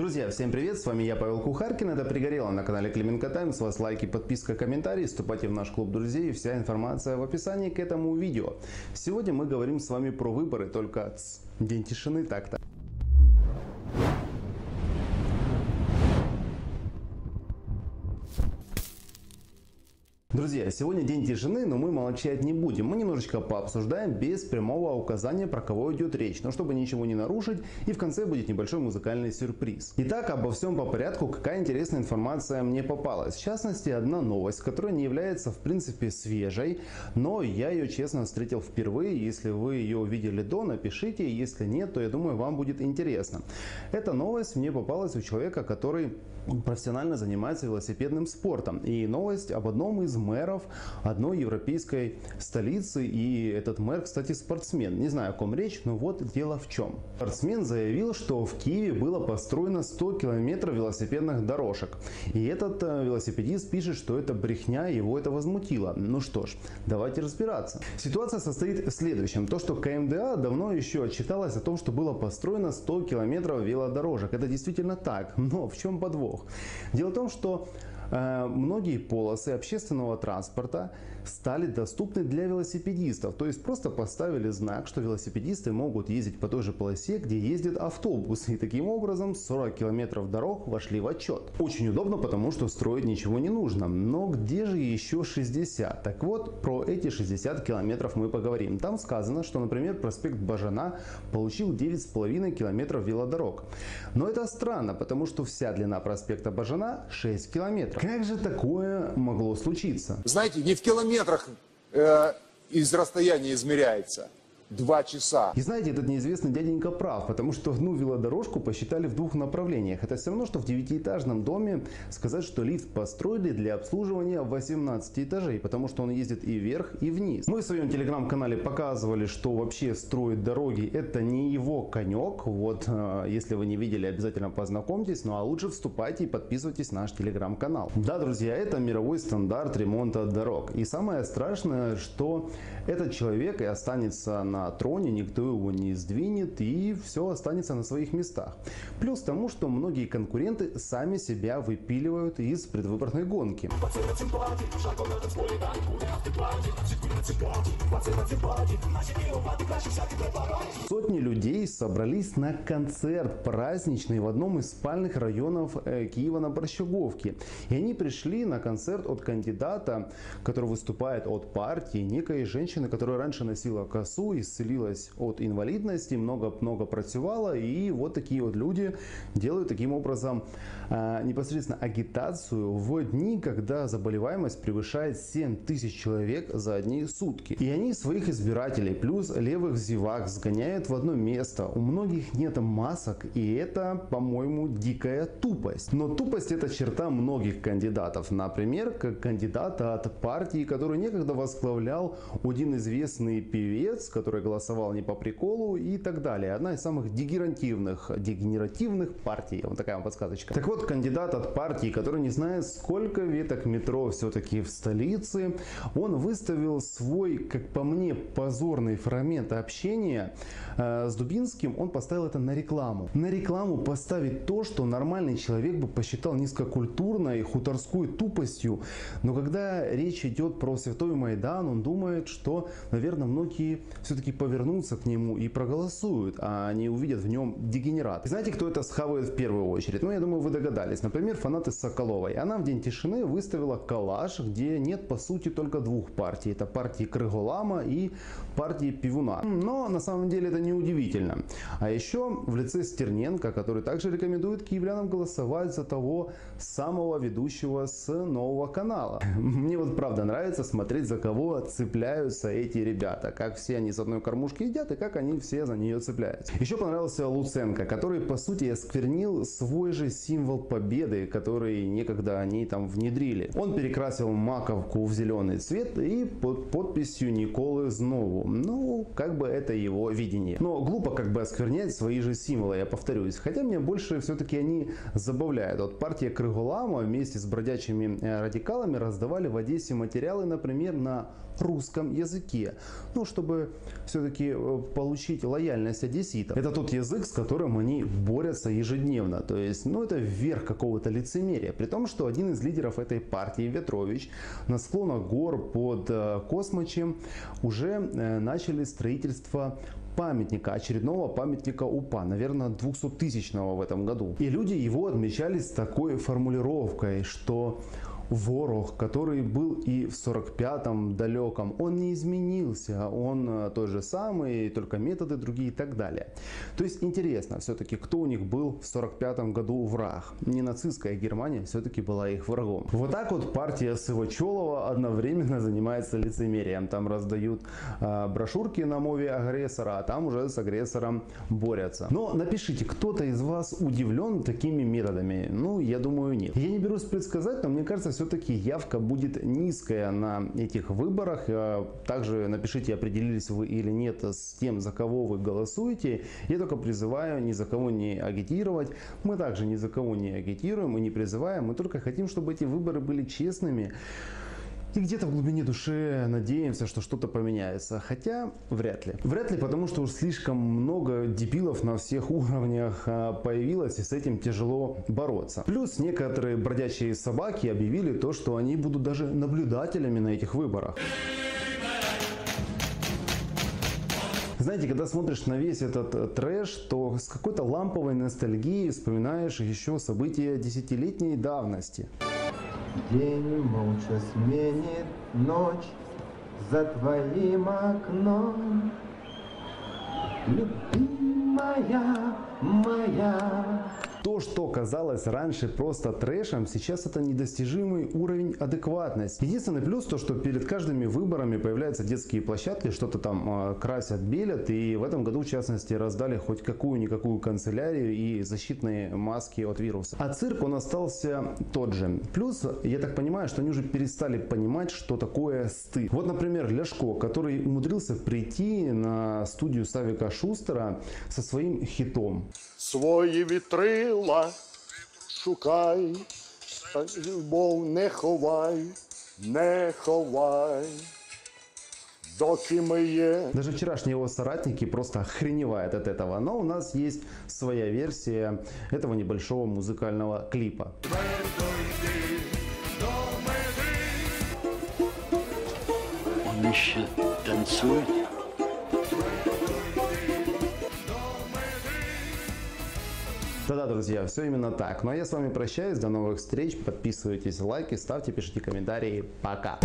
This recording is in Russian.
Друзья, всем привет, с вами я, Павел Кухаркин, это «Пригорело» на канале Клименко Тайм, с вас лайки, подписка, комментарии, вступайте в наш клуб друзей, вся информация в описании к этому видео. Сегодня мы говорим с вами про выборы, только день тишины так-то. Друзья, сегодня день тишины, но мы молчать не будем. Мы немножечко пообсуждаем без прямого указания, про кого идет речь, но чтобы ничего не нарушить, и в конце будет небольшой музыкальный сюрприз. Итак, обо всем по порядку, какая интересная информация мне попалась. В частности, одна новость, которая не является в принципе свежей, но я ее честно встретил впервые. Если вы ее увидели до, напишите, если нет, то я думаю, вам будет интересно. Эта новость мне попалась у человека, который профессионально занимается велосипедным спортом. И новость об одном из мэров одной европейской столицы. И этот мэр, кстати, спортсмен. Не знаю, о ком речь, но вот дело в чем. Спортсмен заявил, что в Киеве было построено 100 километров велосипедных дорожек. И этот э, велосипедист пишет, что это брехня, его это возмутило. Ну что ж, давайте разбираться. Ситуация состоит в следующем. То, что КМДА давно еще отчиталась о том, что было построено 100 километров велодорожек. Это действительно так. Но в чем подвох? Дело в том, что многие полосы общественного транспорта стали доступны для велосипедистов. То есть просто поставили знак, что велосипедисты могут ездить по той же полосе, где ездят автобусы. И таким образом 40 километров дорог вошли в отчет. Очень удобно, потому что строить ничего не нужно. Но где же еще 60? Так вот, про эти 60 километров мы поговорим. Там сказано, что, например, проспект Бажана получил 9,5 километров велодорог. Но это странно, потому что вся длина проспекта Бажана 6 километров. Как же такое могло случиться? Знаете, не в километрах э, из расстояния измеряется – два часа. И знаете, этот неизвестный дяденька прав, потому что одну велодорожку посчитали в двух направлениях. Это все равно, что в девятиэтажном доме сказать, что лифт построили для обслуживания 18 этажей, потому что он ездит и вверх, и вниз. Мы в своем телеграм-канале показывали, что вообще строить дороги это не его конек. Вот, э, если вы не видели, обязательно познакомьтесь. Ну а лучше вступайте и подписывайтесь на наш телеграм-канал. Да, друзья, это мировой стандарт ремонта дорог. И самое страшное, что этот человек и останется на на троне, никто его не сдвинет и все останется на своих местах. Плюс тому, что многие конкуренты сами себя выпиливают из предвыборной гонки. Сотни людей собрались на концерт праздничный в одном из спальных районов э, Киева на Борщаговке. И они пришли на концерт от кандидата, который выступает от партии, некой женщины, которая раньше носила косу и исцелилась от инвалидности, много-много працювала, и вот такие вот люди делают таким образом э, непосредственно агитацию в дни, когда заболеваемость превышает 7 тысяч человек за одни сутки. И они своих избирателей плюс левых зевак сгоняют в одно место. У многих нет масок, и это, по-моему, дикая тупость. Но тупость это черта многих кандидатов. Например, как кандидата от партии, который некогда возглавлял один известный певец, который который голосовал не по приколу и так далее. Одна из самых дегенеративных, дегенеративных партий. Вот такая вам подсказочка. Так вот, кандидат от партии, который не знает, сколько веток метро все-таки в столице, он выставил свой, как по мне, позорный фрагмент общения э, с Дубинским. Он поставил это на рекламу. На рекламу поставить то, что нормальный человек бы посчитал низкокультурной, хуторской тупостью. Но когда речь идет про Святой Майдан, он думает, что, наверное, многие все-таки все-таки повернутся к нему и проголосуют, а они увидят в нем дегенерат. знаете, кто это схавает в первую очередь? Ну, я думаю, вы догадались. Например, фанаты Соколовой. Она в День тишины выставила коллаж, где нет, по сути, только двух партий. Это партии Крыголама и партии Пивуна. Но, на самом деле, это не удивительно. А еще в лице Стерненко, который также рекомендует киевлянам голосовать за того самого ведущего с нового канала. Мне вот правда нравится смотреть, за кого цепляются эти ребята. Как все они с одной одной кормушки едят и как они все за нее цепляются. Еще понравился Луценко, который по сути осквернил свой же символ победы, который некогда они там внедрили. Он перекрасил маковку в зеленый цвет и под подписью Николы Знову. Ну, как бы это его видение. Но глупо как бы осквернять свои же символы, я повторюсь. Хотя мне больше все-таки они забавляют. Вот партия Крыголама вместе с бродячими э, радикалами раздавали в Одессе материалы, например, на русском языке. Ну, чтобы все-таки э, получить лояльность одесситов. Это тот язык, с которым они борются ежедневно. То есть, ну, это верх какого-то лицемерия. При том, что один из лидеров этой партии, Ветрович, на склонах гор под э, Космочем уже начали строительство памятника, очередного памятника УПА, наверное, 200-тысячного в этом году. И люди его отмечали с такой формулировкой, что ворог, который был и в 45-м далеком, он не изменился, он э, тот же самый, только методы другие и так далее. То есть интересно все-таки, кто у них был в 45-м году враг. Не нацистская Германия все-таки была их врагом. Вот так вот партия Сывачелова одновременно занимается лицемерием. Там раздают э, брошюрки на мове агрессора, а там уже с агрессором борются. Но напишите, кто-то из вас удивлен такими методами? Ну, я думаю, нет. Я не берусь предсказать, но мне кажется, все-таки явка будет низкая на этих выборах. Э, также напишите, определились вы или нет с тем, за кого вы голосуете. Я только призываю ни за кого не агитировать. Мы также ни за кого не агитируем и не призываем. Мы только хотим, чтобы эти выборы были честными. И где-то в глубине души надеемся, что что-то поменяется. Хотя вряд ли. Вряд ли, потому что уж слишком много дебилов на всех уровнях а, появилось, и с этим тяжело бороться. Плюс некоторые бродячие собаки объявили то, что они будут даже наблюдателями на этих выборах. Знаете, когда смотришь на весь этот э, трэш, то с какой-то ламповой ностальгией вспоминаешь еще события десятилетней давности. День молча сменит ночь за твоим окном. Любимая моя, то, что казалось раньше просто трэшем, сейчас это недостижимый уровень адекватности. Единственный плюс то, что перед каждыми выборами появляются детские площадки, что-то там э, красят, белят. И в этом году, в частности, раздали хоть какую-никакую канцелярию и защитные маски от вируса. А цирк, он остался тот же. Плюс, я так понимаю, что они уже перестали понимать, что такое стыд. Вот, например, Ляшко, который умудрился прийти на студию Савика Шустера со своим хитом. Свої вітрила шукай, любов не ховай, не ховай. Даже вчерашние его соратники просто охреневают от этого. Но у нас есть своя версия этого небольшого музыкального клипа. Вони ще Да-да, друзья, все именно так. Ну а я с вами прощаюсь, до новых встреч, подписывайтесь, лайки, ставьте, пишите комментарии, пока!